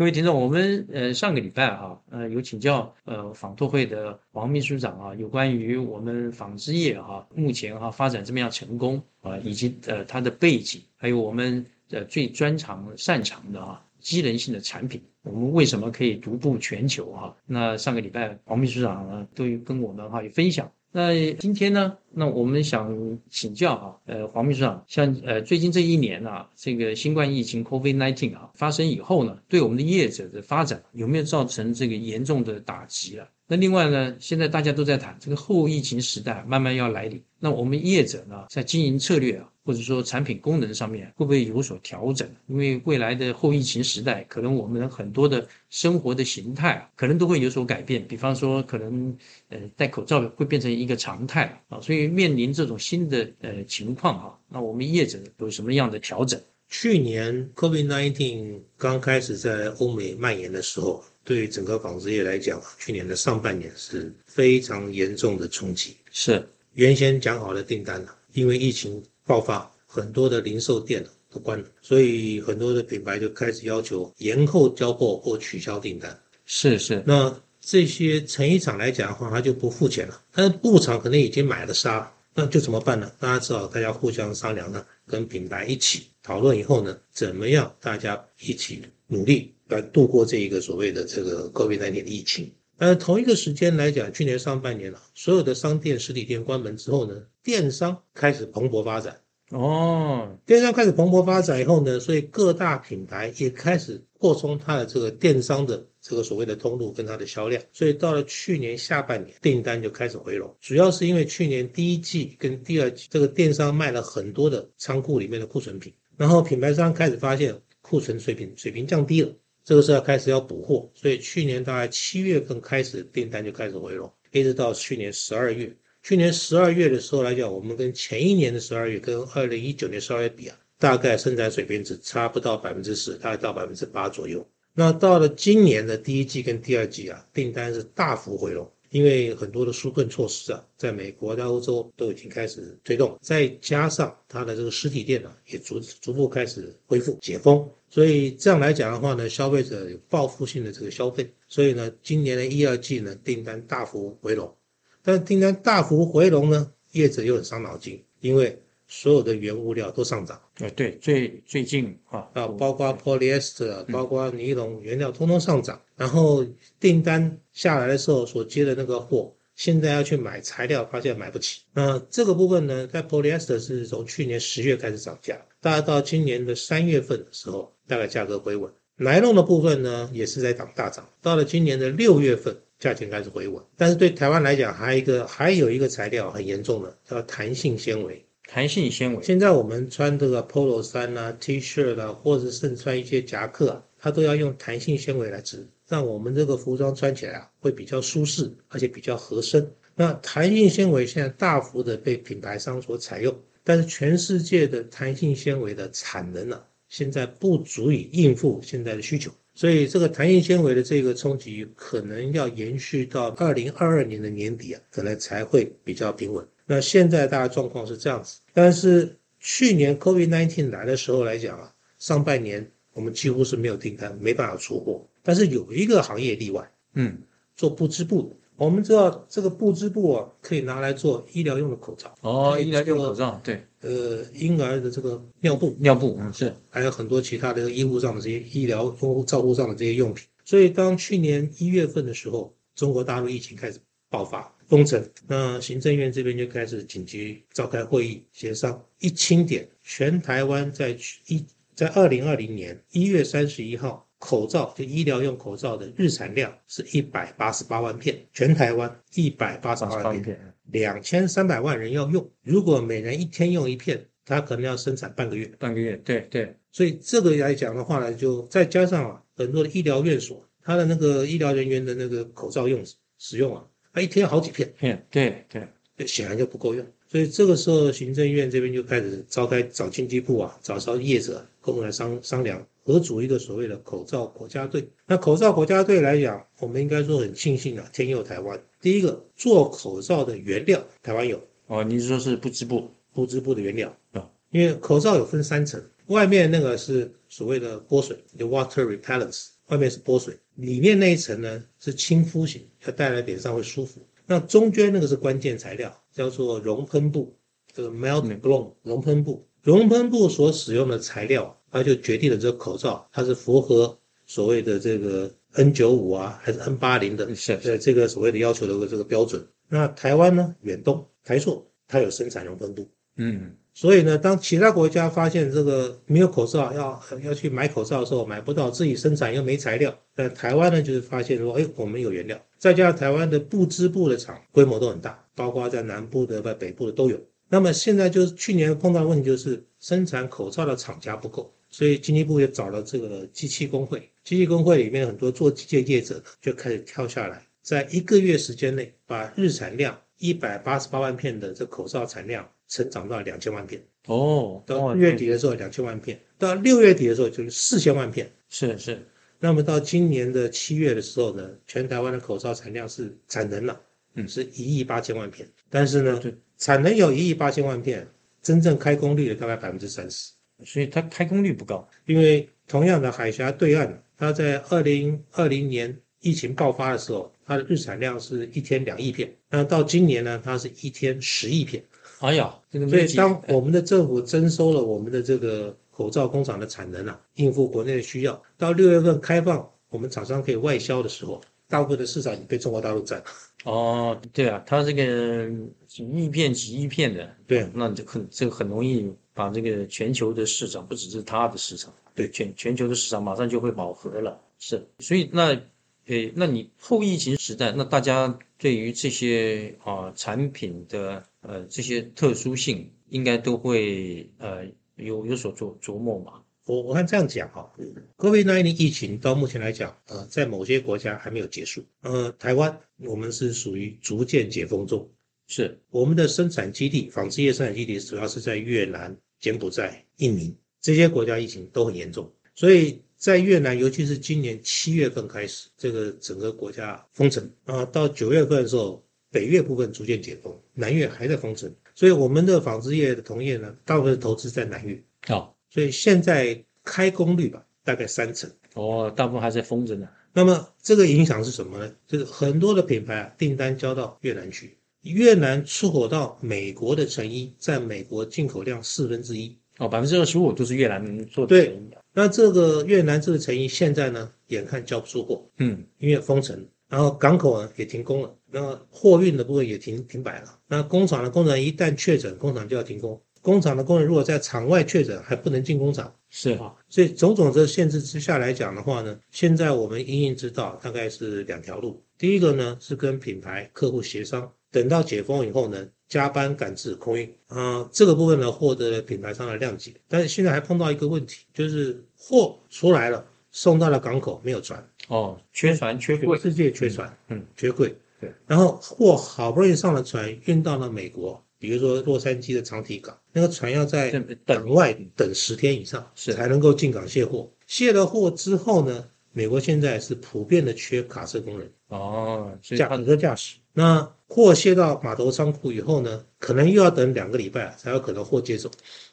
各位听众，我们呃上个礼拜啊，呃有请教呃纺托会的王秘书长啊，有关于我们纺织业哈目前哈发展这么样成功啊，以及呃它的背景，还有我们呃最专长擅长的啊机能性的产品，我们为什么可以独步全球哈？那上个礼拜王秘书长呢都跟我们哈有分享。那今天呢？那我们想请教啊，呃，黄秘书长，像呃最近这一年啊，这个新冠疫情 COVID-19 啊发生以后呢，对我们的业者的发展有没有造成这个严重的打击了？那另外呢，现在大家都在谈这个后疫情时代慢慢要来临，那我们业者呢，在经营策略啊，或者说产品功能上面，会不会有所调整？因为未来的后疫情时代，可能我们很多的生活的形态啊，可能都会有所改变。比方说，可能呃戴口罩会变成一个常态啊，所以面临这种新的呃情况哈，那我们业者有什么样的调整？去年 COVID-19 刚开始在欧美蔓延的时候。对整个纺织业来讲，去年的上半年是非常严重的冲击。是原先讲好的订单呢，因为疫情爆发，很多的零售店都关了，所以很多的品牌就开始要求延后交货或取消订单。是是，那这些成衣厂来讲的话，他就不付钱了，但是布厂可能已经买了纱，那就怎么办呢？大家只好大家互相商量呢，跟品牌一起讨论以后呢，怎么样大家一起努力。来度过这一个所谓的这个 COVID-19 的疫情。呃，同一个时间来讲，去年上半年了，所有的商店实体店关门之后呢，电商开始蓬勃发展。哦，电商开始蓬勃发展以后呢，所以各大品牌也开始扩充它的这个电商的这个所谓的通路跟它的销量。所以到了去年下半年，订单就开始回笼，主要是因为去年第一季跟第二季这个电商卖了很多的仓库里面的库存品，然后品牌商开始发现库存水平水平降低了。这个时候开始要补货，所以去年大概七月份开始订单就开始回笼，一直到去年十二月。去年十二月的时候来讲，我们跟前一年的十二月，跟二零一九年十二月比啊，大概生产水平只差不到百分之十，大概到百分之八左右。那到了今年的第一季跟第二季啊，订单是大幅回笼。因为很多的纾困措施啊，在美国、在欧洲都已经开始推动，再加上它的这个实体店呢，也逐逐步开始恢复解封，所以这样来讲的话呢，消费者有报复性的这个消费，所以呢，今年的一二季呢，订单大幅回笼，但订单大幅回笼呢，业者又很伤脑筋，因为。所有的原物料都上涨，呃，对，最最近啊，啊，包括 polyester，包括尼龙原料通通上涨，然后订单下来的时候所接的那个货，现在要去买材料，发现买不起。那这个部分呢，在 polyester 是从去年十月开始涨价，大概到今年的三月份的时候，大概价格回稳。奶龙的部分呢，也是在涨大涨，到了今年的六月份，价钱开始回稳。但是对台湾来讲，还有一个还有一个材料很严重的，叫弹性纤维。弹性纤维。现在我们穿这个 polo 衫啊、T 恤啊，或者是穿一些夹克啊，它都要用弹性纤维来织，让我们这个服装穿起来啊会比较舒适，而且比较合身。那弹性纤维现在大幅的被品牌商所采用，但是全世界的弹性纤维的产能呢，现在不足以应付现在的需求，所以这个弹性纤维的这个冲击可能要延续到二零二二年的年底啊，可能才会比较平稳。那现在大家状况是这样子，但是去年 COVID-19 来的时候来讲啊，上半年我们几乎是没有订单，没办法出货。但是有一个行业例外，嗯，做布织布。我们知道这个布织布啊，可以拿来做医疗用的口罩。哦，医疗用口罩，对。呃，婴儿的这个尿布，尿布，嗯，是。还有很多其他的医务上的这些医疗护照护上的这些用品。所以当去年一月份的时候，中国大陆疫情开始爆发。封城，那行政院这边就开始紧急召开会议协商，一清点，全台湾在一在二零二零年一月三十一号，口罩就医疗用口罩的日产量是一百八十八万片，全台湾一百八十八万片，两千三百万人要用，如果每人一天用一片，它可能要生产半个月，半个月，对对，所以这个来讲的话呢，就再加上啊，很多的医疗院所，它的那个医疗人员的那个口罩用使用啊。他一天好几片，片对对，显然就不够用。所以这个时候行政院这边就开始召开找经济部啊，找找业者共同来商商量，合组一个所谓的口罩国家队。那口罩国家队来讲，我们应该说很庆幸啊，天佑台湾。第一个做口罩的原料，台湾有哦，你是说是不织布？不织布的原料啊，因为口罩有分三层，外面那个是所谓的波水，叫 water repellence，外面是波水，里面那一层呢是亲肤型，要戴在脸上会舒服。那中间那个是关键材料，叫做熔喷布，这个 melt blown 熔喷布，熔喷布所使用的材料，它就决定了这个口罩它是符合所谓的这个 N 九五啊，还是 N 八零的，是呃这个所谓的要求的这个标准。那台湾呢，远东台塑它有生产熔喷布。嗯，所以呢，当其他国家发现这个没有口罩，要要去买口罩的时候买不到，自己生产又没材料，那台湾呢就是发现说，哎，我们有原料，再加上台湾的布织布的厂规模都很大，包括在南部的、在北部的都有。那么现在就是去年碰到的问题就是生产口罩的厂家不够，所以经济部也找了这个机器工会，机器工会里面很多做机械业者呢就开始跳下来，在一个月时间内把日产量一百八十八万片的这口罩产量。成长到两千万片哦，到月底的时候两千万片，到六月底的时候就是四千万片，是是。那么到今年的七月的时候呢，全台湾的口罩产量是产能了，嗯，是一亿八千万片。但是呢，产能有一亿八千万片，真正开工率的大概百分之三十，所以它开工率不高。因为同样的海峡对岸，它在二零二零年疫情爆发的时候，它的日产量是一天两亿片，那到今年呢，它是一天十亿片。哎呀，所以当我们的政府征收了我们的这个口罩工厂的产能啊，应付国内的需要，到六月份开放，我们厂商可以外销的时候，大部分的市场已经被中国大陆占了。哦，对啊，它这个几亿片、几亿片的，对，那就很这个很容易把这个全球的市场，不只是它的市场，对，全全球的市场马上就会饱和了。是，所以那，诶，那你后疫情时代，那大家对于这些啊产品的。呃，这些特殊性应该都会呃有有所琢琢磨嘛。我我看这样讲哈，COVID-19 疫情到目前来讲，呃，在某些国家还没有结束。呃，台湾我们是属于逐渐解封中，是我们的生产基地，纺织业生产基地主要是在越南、柬埔寨、印尼这些国家，疫情都很严重。所以在越南，尤其是今年七月份开始，这个整个国家封城啊，到九月份的时候。北越部分逐渐解封，南越还在封城，所以我们的纺织业的同业呢，大部分投资在南越。好，所以现在开工率吧，大概三成。哦，大部分还在封着呢。那么这个影响是什么呢？就是很多的品牌啊，订单交到越南去，越南出口到美国的成衣，占美国进口量四分之一。哦，百分之二十五都是越南做的。对，那这个越南这个成衣现在呢，眼看交不出货。嗯，因为封城。然后港口呢也停工了，那货运的部分也停停摆了。那工厂的工人一旦确诊，工厂就要停工。工厂的工人如果在场外确诊，还不能进工厂。是啊，所以种种的限制之下来讲的话呢，现在我们营运之道大概是两条路。第一个呢是跟品牌客户协商，等到解封以后呢，加班赶制空运。啊，这个部分呢获得了品牌商的谅解。但是现在还碰到一个问题，就是货出来了，送到了港口没有船。哦，缺船缺柜，世界缺船，嗯，缺柜。对，然后货好不容易上了船，运到了美国，比如说洛杉矶的长体港，那个船要在港外等十天以上，是才能够进港卸货。卸了货之后呢，美国现在是普遍的缺卡车工人，哦，驾卡车驾驶。那货卸到码头仓库以后呢，可能又要等两个礼拜才有可能货接走。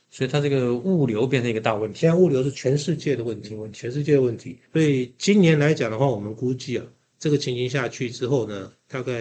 所以它这个物流变成一个大问题。现在物流是全世界的问题，全世界的问题。所以今年来讲的话，我们估计啊，这个情形下去之后呢，大概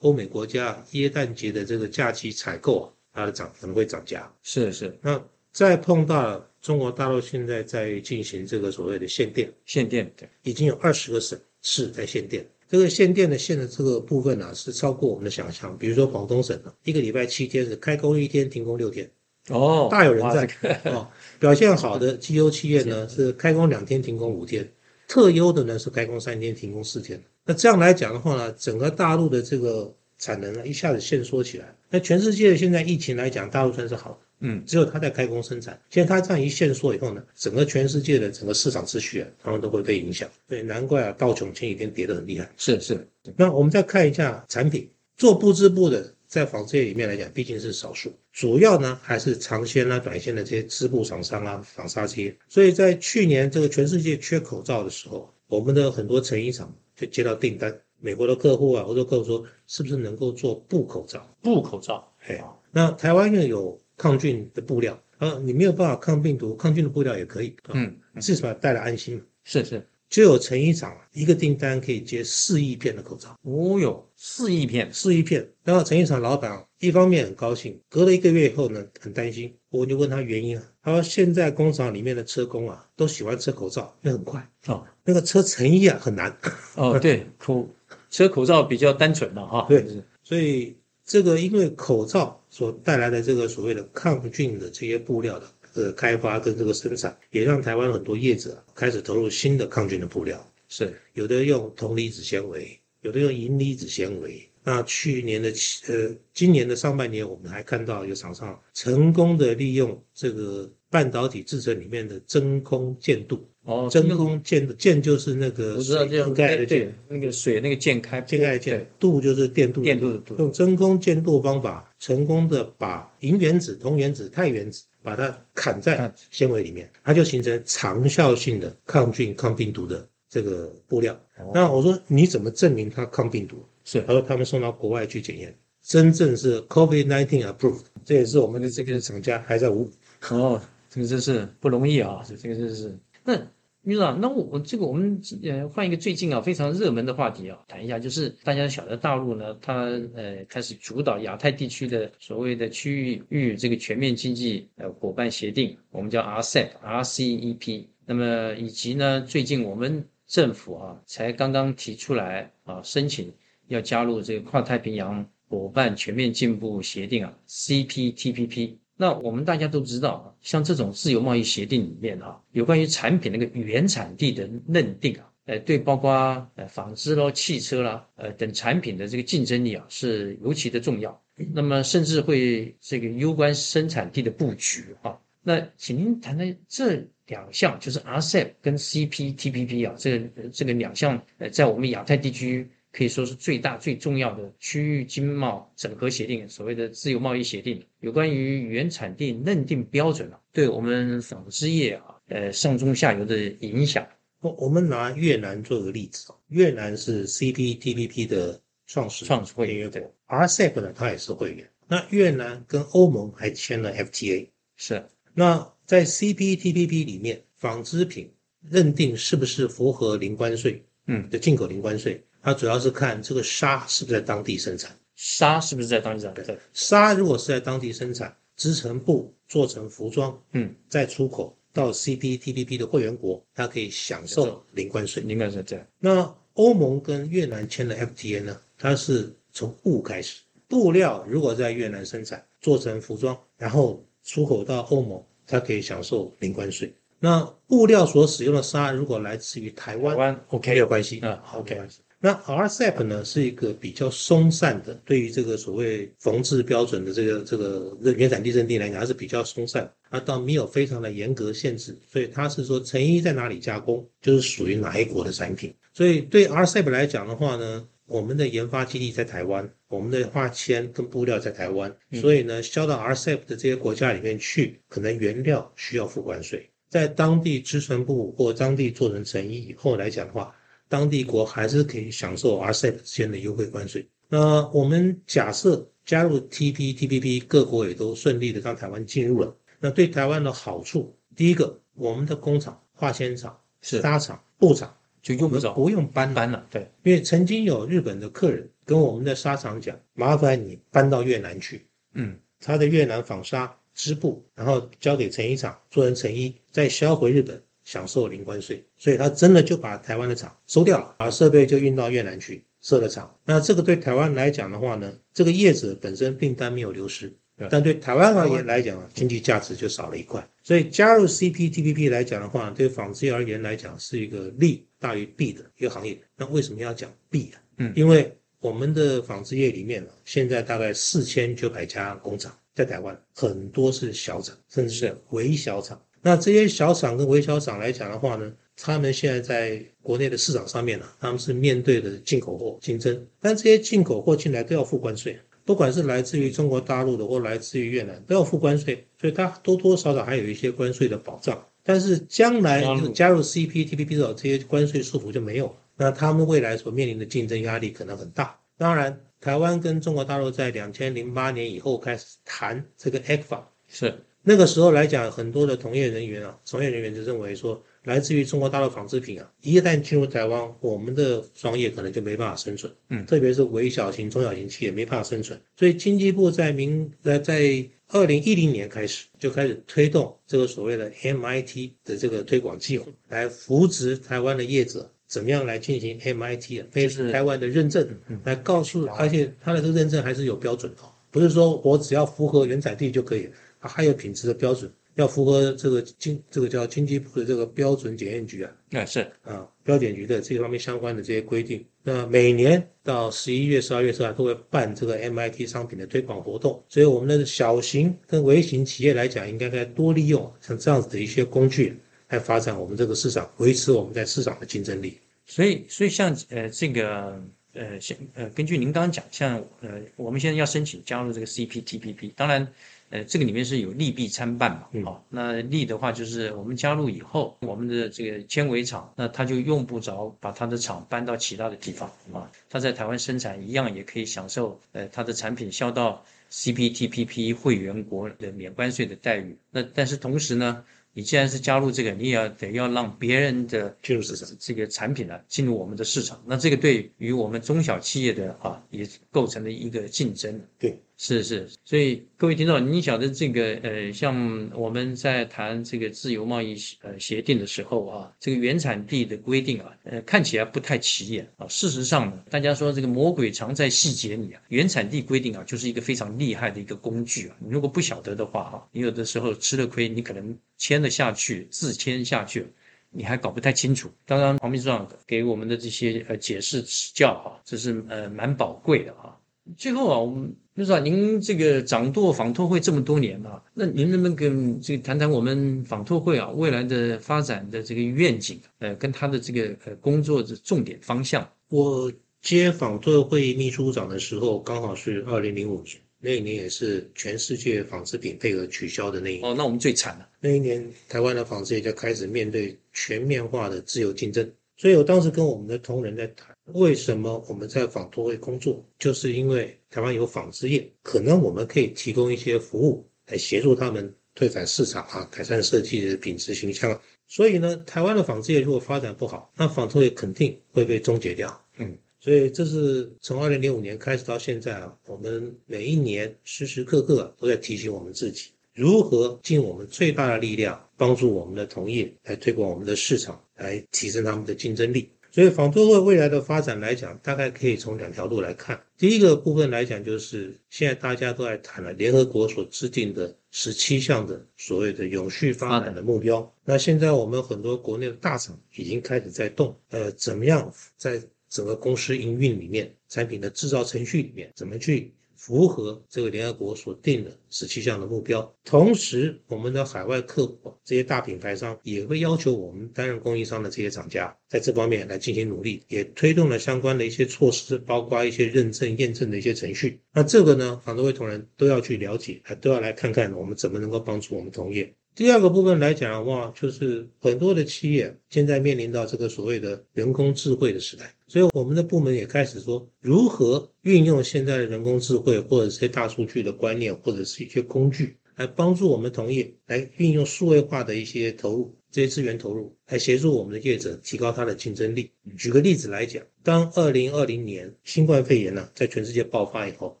欧美国家耶诞节的这个假期采购啊，它的涨可能会涨价。是是。那再碰到中国大陆现在在进行这个所谓的限电，限电对，已经有二十个省市在限电。这个限电的限的这个部分呢，是超过我们的想象。比如说广东省呢，一个礼拜七天是开工一天，停工六天。哦，大有人在哦。表现好的 绩优企业呢是开工两天停工五天，特优的呢是开工三天停工四天。那这样来讲的话呢，整个大陆的这个产能呢一下子限缩起来。那全世界现在疫情来讲，大陆算是好的，嗯，只有它在开工生产。现在它这样一限缩以后呢，整个全世界的整个市场秩序啊，他们都会被影响。对，难怪啊，道琼前几天跌得很厉害。是是。那我们再看一下产品，做布织布的在纺织业里面来讲，毕竟是少数，主要呢还是长线啊、短线的这些织布厂商啊、纺纱这些。所以在去年这个全世界缺口罩的时候，我们的很多成衣厂就接到订单，美国的客户啊、欧洲客户说，是不是能够做布口罩？布口罩，哎，那台湾又有抗菌的布料啊，你没有办法抗病毒，抗菌的布料也可以，啊、嗯，至少带来安心嘛。是是，就有成衣厂一个订单可以接四亿片的口罩，哦哟，四亿片，四亿片。然后成衣厂老板一方面很高兴，隔了一个月以后呢，很担心。我就问他原因啊，他说现在工厂里面的车工啊，都喜欢车口罩，因为很快。哦那个车成衣啊很难，哦，对，口车口罩比较单纯了哈，对所以这个因为口罩所带来的这个所谓的抗菌的这些布料的呃开发跟这个生产，也让台湾很多业者开始投入新的抗菌的布料。是。有的用铜离子纤维，有的用银离子纤维。那去年的呃，今年的上半年，我们还看到有厂商成功的利用这个半导体制成里面的真空建度，哦，真空建度建就是那个我知道这样，盖的对建，那个水那个渐开，建盖的建对，度就是电镀电镀的镀，用真空建度方法，成功的把银原子、铜原子、钛原子把它砍在纤维里面，它就形成长效性的抗菌、抗病毒的这个布料。哦那我说你怎么证明它抗病毒？是他说他们送到国外去检验，真正是 COVID-19 approved，这也是我们的这个厂家还在无哦，这个真是不容易啊，这个真是。那秘书长，那我我这个我们呃换一个最近啊非常热门的话题啊，谈一下，就是大家晓得大陆呢，它呃开始主导亚太地区的所谓的区域这个全面经济呃伙伴协定，我们叫 RCEP RCEP。那么以及呢，最近我们政府啊才刚刚提出来啊申请要加入这个跨太平洋伙伴全面进步协定啊 CPTPP。那我们大家都知道啊，像这种自由贸易协定里面啊，有关于产品那个原产地的认定啊，呃，对包括呃纺织咯、汽车啦，呃等产品的这个竞争力啊是尤其的重要。那么甚至会这个攸关生产地的布局啊。那请您谈谈这两项，就是 RCEP 跟 CPTPP 啊，这个这个两项呃，在我们亚太地区可以说是最大最重要的区域经贸整合协定，所谓的自由贸易协定，有关于原产地认定标准啊，对我们纺织业啊，呃上中下游的影响。我我们拿越南做个例子哦，越南是 CPTPP 的创始创始会员对国，RCEP 呢它也是会员。那越南跟欧盟还签了 FTA。是那在 CPTPP 里面，纺织品认定是不是符合零关税？嗯的进口零关税，它主要是看这个纱是不是在当地生产。纱是不是在当地上？对，纱如果是在当地生产，织成布做成服装，嗯，再出口到 CPTPP 的会员国，它可以享受零关税。应该是这样。那欧盟跟越南签的 FTA 呢？它是从布开始，布料如果在越南生产做成服装，然后出口到欧盟，它可以享受零关税。那布料所使用的纱如果来自于台湾，台湾 OK 没有关系，嗯好 OK 没关系。那 RCEP 呢是一个比较松散的，对于这个所谓缝制标准的这个这个原产地认定来讲，它是比较松散，它倒没有非常的严格限制，所以它是说成衣在哪里加工，就是属于哪一国的产品。所以对 RCEP 来讲的话呢，我们的研发基地在台湾，我们的化纤跟布料在台湾，所以呢，销到 RCEP 的这些国家里面去，可能原料需要付关税，在当地织成布或当地做成成衣以后来讲的话，当地国还是可以享受 RCEP 之间的优惠关税。那我们假设加入 TPTPP，各国也都顺利的让台湾进入了，那对台湾的好处，第一个，我们的工厂、化纤厂、是。纱厂、布厂就用不着。不用搬。搬了，对，因为曾经有日本的客人跟我们的纱厂讲，麻烦你搬到越南去，嗯，他的越南纺纱织布，然后交给成衣厂做成成衣，再销回日本，享受零关税。所以他真的就把台湾的厂收掉了，把设备就运到越南去设了厂。那这个对台湾来讲的话呢，这个业者本身订单没有流失对，但对台湾而言来讲啊，经济价值就少了一块。所以加入 CPTPP 来讲的话，对纺织业而言来讲是一个利大于弊的一个行业。那为什么要讲弊啊？嗯因为我们的纺织业里面呢，现在大概四千九百家工厂在台湾，很多是小厂，甚至是微小厂。那这些小厂跟微小厂来讲的话呢，他们现在在国内的市场上面呢，他们是面对的进口货竞争，但这些进口货进来都要付关税。不管是来自于中国大陆的或来自于越南，都要付关税，所以它多多少少还有一些关税的保障。但是将来加入 CPTPP 之后这些关税束缚就没有了，那他们未来所面临的竞争压力可能很大。当然，台湾跟中国大陆在两千零八年以后开始谈这个 ECFA，是那个时候来讲，很多的从业人员啊，从业人员就认为说。来自于中国大陆纺织品啊，一旦进入台湾，我们的商业可能就没办法生存。嗯，特别是微小型、中小型企业没办法生存。所以经济部在明呃在二零一零年开始就开始推动这个所谓的 MIT 的这个推广计划，来扶植台湾的业者怎么样来进行 MIT 啊，就是台湾的认证，来告诉，而且它的这个认证还是有标准的，不是说我只要符合原产地就可以，它还有品质的标准。要符合这个经这个叫经济部的这个标准检验局啊，那是啊标检局的这方面相关的这些规定。那每年到十一月、十二月、十二都会办这个 MIT 商品的推广活动，所以我们的小型跟微型企业来讲，应该该多利用像这样子的一些工具来发展我们这个市场，维持我们在市场的竞争力。所以，所以像呃这个呃像呃根据您刚刚讲，像呃我们现在要申请加入这个 CPTPP，当然。呃，这个里面是有利弊参半嘛，好，那利的话就是我们加入以后，我们的这个纤维厂，那他就用不着把他的厂搬到其他的地方啊，他在台湾生产一样也可以享受，呃，他的产品销到 CPTPP 会员国的免关税的待遇。那但是同时呢，你既然是加入这个，你也要得要让别人的进入市场这个产品呢进入我们的市场，那这个对于我们中小企业的啊也构成了一个竞争。对。是是，所以各位听众，你晓得这个呃，像我们在谈这个自由贸易呃协定的时候啊，这个原产地的规定啊，呃，看起来不太起眼啊。事实上呢，大家说这个魔鬼藏在细节里啊，原产地规定啊，就是一个非常厉害的一个工具啊。你如果不晓得的话哈，你有的时候吃了亏，你可能签了下去，字签下去，你还搞不太清楚。刚刚黄秘书长给我们的这些呃解释指教哈，这是呃蛮宝贵的哈。最后啊，我们。就是啊，您这个掌舵纺托会这么多年啊，那您能不能跟这个谈谈我们纺托会啊未来的发展的这个愿景？呃，跟他的这个呃工作的重点方向？我接纺托会秘书长的时候，刚好是二零零五年，那一年也是全世界纺织品配额取消的那一年。哦，那我们最惨了。那一年，台湾的纺织业就开始面对全面化的自由竞争。所以我当时跟我们的同仁在谈，为什么我们在纺托会工作，就是因为台湾有纺织业，可能我们可以提供一些服务来协助他们推展市场啊，改善设计的品质形象。所以呢，台湾的纺织业如果发展不好，那纺托业肯定会被终结掉。嗯，所以这是从二零零五年开始到现在啊，我们每一年时时刻刻都在提醒我们自己。如何尽我们最大的力量，帮助我们的同业来推广我们的市场，来提升他们的竞争力？所以纺托会未来的发展来讲，大概可以从两条路来看。第一个部分来讲，就是现在大家都在谈了联合国所制定的十七项的所谓的永续发展的目标。那现在我们很多国内的大厂已经开始在动，呃，怎么样在整个公司营运里面、产品的制造程序里面，怎么去？符合这个联合国所定的十七项的目标，同时我们的海外客户这些大品牌商也会要求我们担任供应商的这些厂家在这方面来进行努力，也推动了相关的一些措施，包括一些认证验证的一些程序。那这个呢，很多位同仁都要去了解，都要来看看我们怎么能够帮助我们同业。第二个部分来讲的话，就是很多的企业现在面临到这个所谓的人工智慧的时代，所以我们的部门也开始说，如何运用现在的人工智慧或者是大数据的观念，或者是一些工具，来帮助我们同业来运用数位化的一些投入，这些资源投入，来协助我们的业者提高它的竞争力。举个例子来讲，当二零二零年新冠肺炎呢在全世界爆发以后，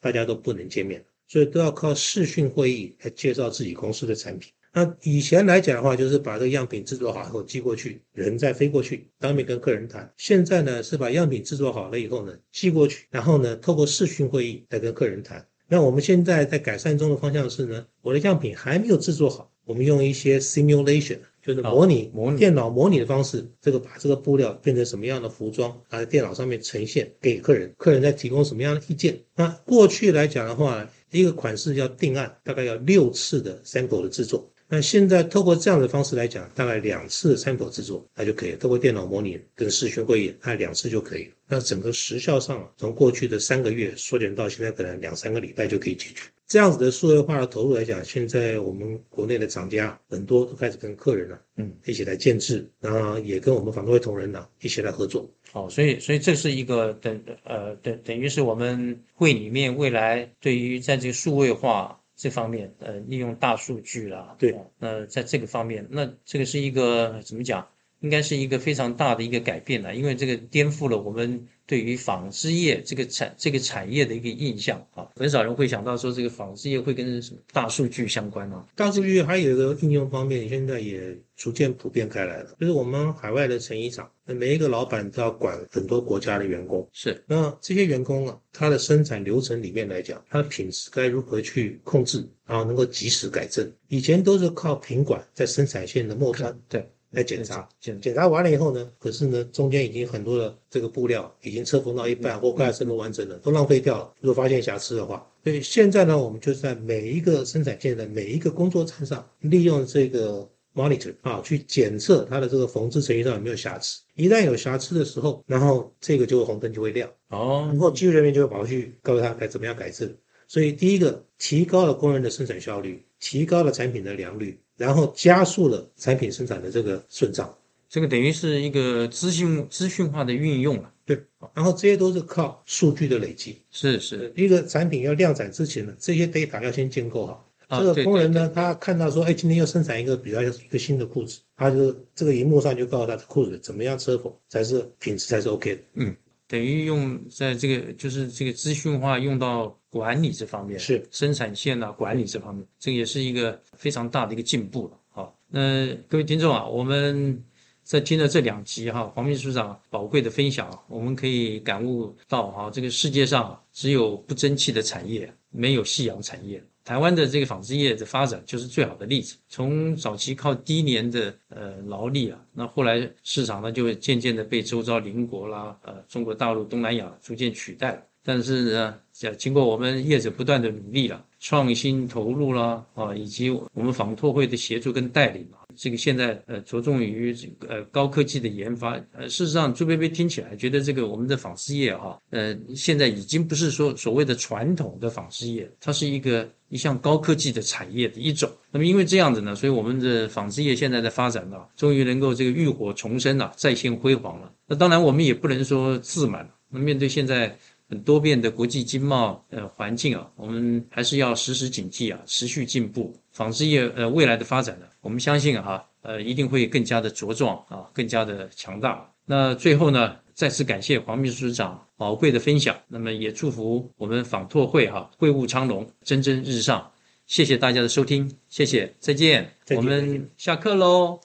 大家都不能见面，所以都要靠视讯会议来介绍自己公司的产品。那以前来讲的话，就是把这个样品制作好以后寄过去，人再飞过去当面跟客人谈。现在呢是把样品制作好了以后呢寄过去，然后呢透过视讯会议再跟客人谈。那我们现在在改善中的方向是呢，我的样品还没有制作好，我们用一些 simulation，就是模拟、模拟电脑模拟的方式，这个把这个布料变成什么样的服装，在电脑上面呈现给客人，客人再提供什么样的意见。那过去来讲的话，一个款式要定案，大概要六次的 sample 的制作。那现在透过这样的方式来讲，大概两次 sample 制作那就可以了。透过电脑模拟跟视讯会议，那两次就可以了。那整个时效上，从过去的三个月缩减到现在可能两三个礼拜就可以解决。这样子的数位化的投入来讲，现在我们国内的厂家很多都开始跟客人了，嗯，一起来建制，然后也跟我们反馈会同仁呢一起来合作。哦，所以所以这是一个等呃等等于是我们会里面未来对于在这个数位化这方面，呃，利用大数据啦，对，呃，在这个方面，那这个是一个怎么讲？应该是一个非常大的一个改变了，因为这个颠覆了我们。对于纺织业这个产这个产业的一个印象啊，很少人会想到说这个纺织业会跟什么大数据相关啊。大数据还有一个应用方面，现在也逐渐普遍开来了。就是我们海外的成衣厂，每一个老板都要管很多国家的员工，是那这些员工啊，他的生产流程里面来讲，他的品质该如何去控制，然后能够及时改正。以前都是靠品管在生产线的末端，对。来检查，检检查完了以后呢，可是呢，中间已经很多的这个布料已经车缝到一半或快要车缝完整了，都浪费掉了。如果发现瑕疵的话，所以现在呢，我们就在每一个生产线的每一个工作站上，利用这个 monitor 啊，去检测它的这个缝制程序上有没有瑕疵。一旦有瑕疵的时候，然后这个就会红灯就会亮，哦，然后技术人员就会跑去告诉他该怎么样改正。所以第一个，提高了工人的生产效率，提高了产品的良率。然后加速了产品生产的这个顺畅，这个等于是一个资讯资讯化的运用了。对，然后这些都是靠数据的累积。是是，一个产品要量产之前呢，这些 data 要先建构好。这个工人呢，他看到说，哎，今天要生产一个比较一个新的裤子，他就这个荧幕上就告诉他，裤子怎么样车缝才是品质才是 OK 的。嗯。等于用在这个就是这个资讯化用到管理这方面，是生产线啊管理这方面，这个也是一个非常大的一个进步了。好，那各位听众啊，我们在听了这两集哈，黄秘书长宝贵的分享，我们可以感悟到哈，这个世界上只有不争气的产业，没有夕阳产业。台湾的这个纺织业的发展就是最好的例子。从早期靠低廉的呃劳力啊，那后来市场呢就会渐渐的被周遭邻国啦、呃中国大陆、东南亚逐渐取代。但是呢，经过我们业者不断的努力了、创新投入啦啊，以及我们纺拓会的协助跟带领啊。这个现在呃着重于这个呃高科技的研发，呃事实上朱贝贝听起来觉得这个我们的纺织业哈，呃现在已经不是说所谓的传统的纺织业，它是一个一项高科技的产业的一种。那么因为这样子呢，所以我们的纺织业现在的发展呢，终于能够这个浴火重生了，再现辉煌了。那当然我们也不能说自满，那面对现在很多变的国际经贸呃环境啊，我们还是要时时警惕啊，持续进步。纺织业呃未来的发展呢，我们相信哈呃一定会更加的茁壮啊，更加的强大。那最后呢，再次感谢黄秘书长宝贵的分享。那么也祝福我们纺拓会哈会务昌隆，蒸蒸日上。谢谢大家的收听，谢谢，再见，我们下课喽。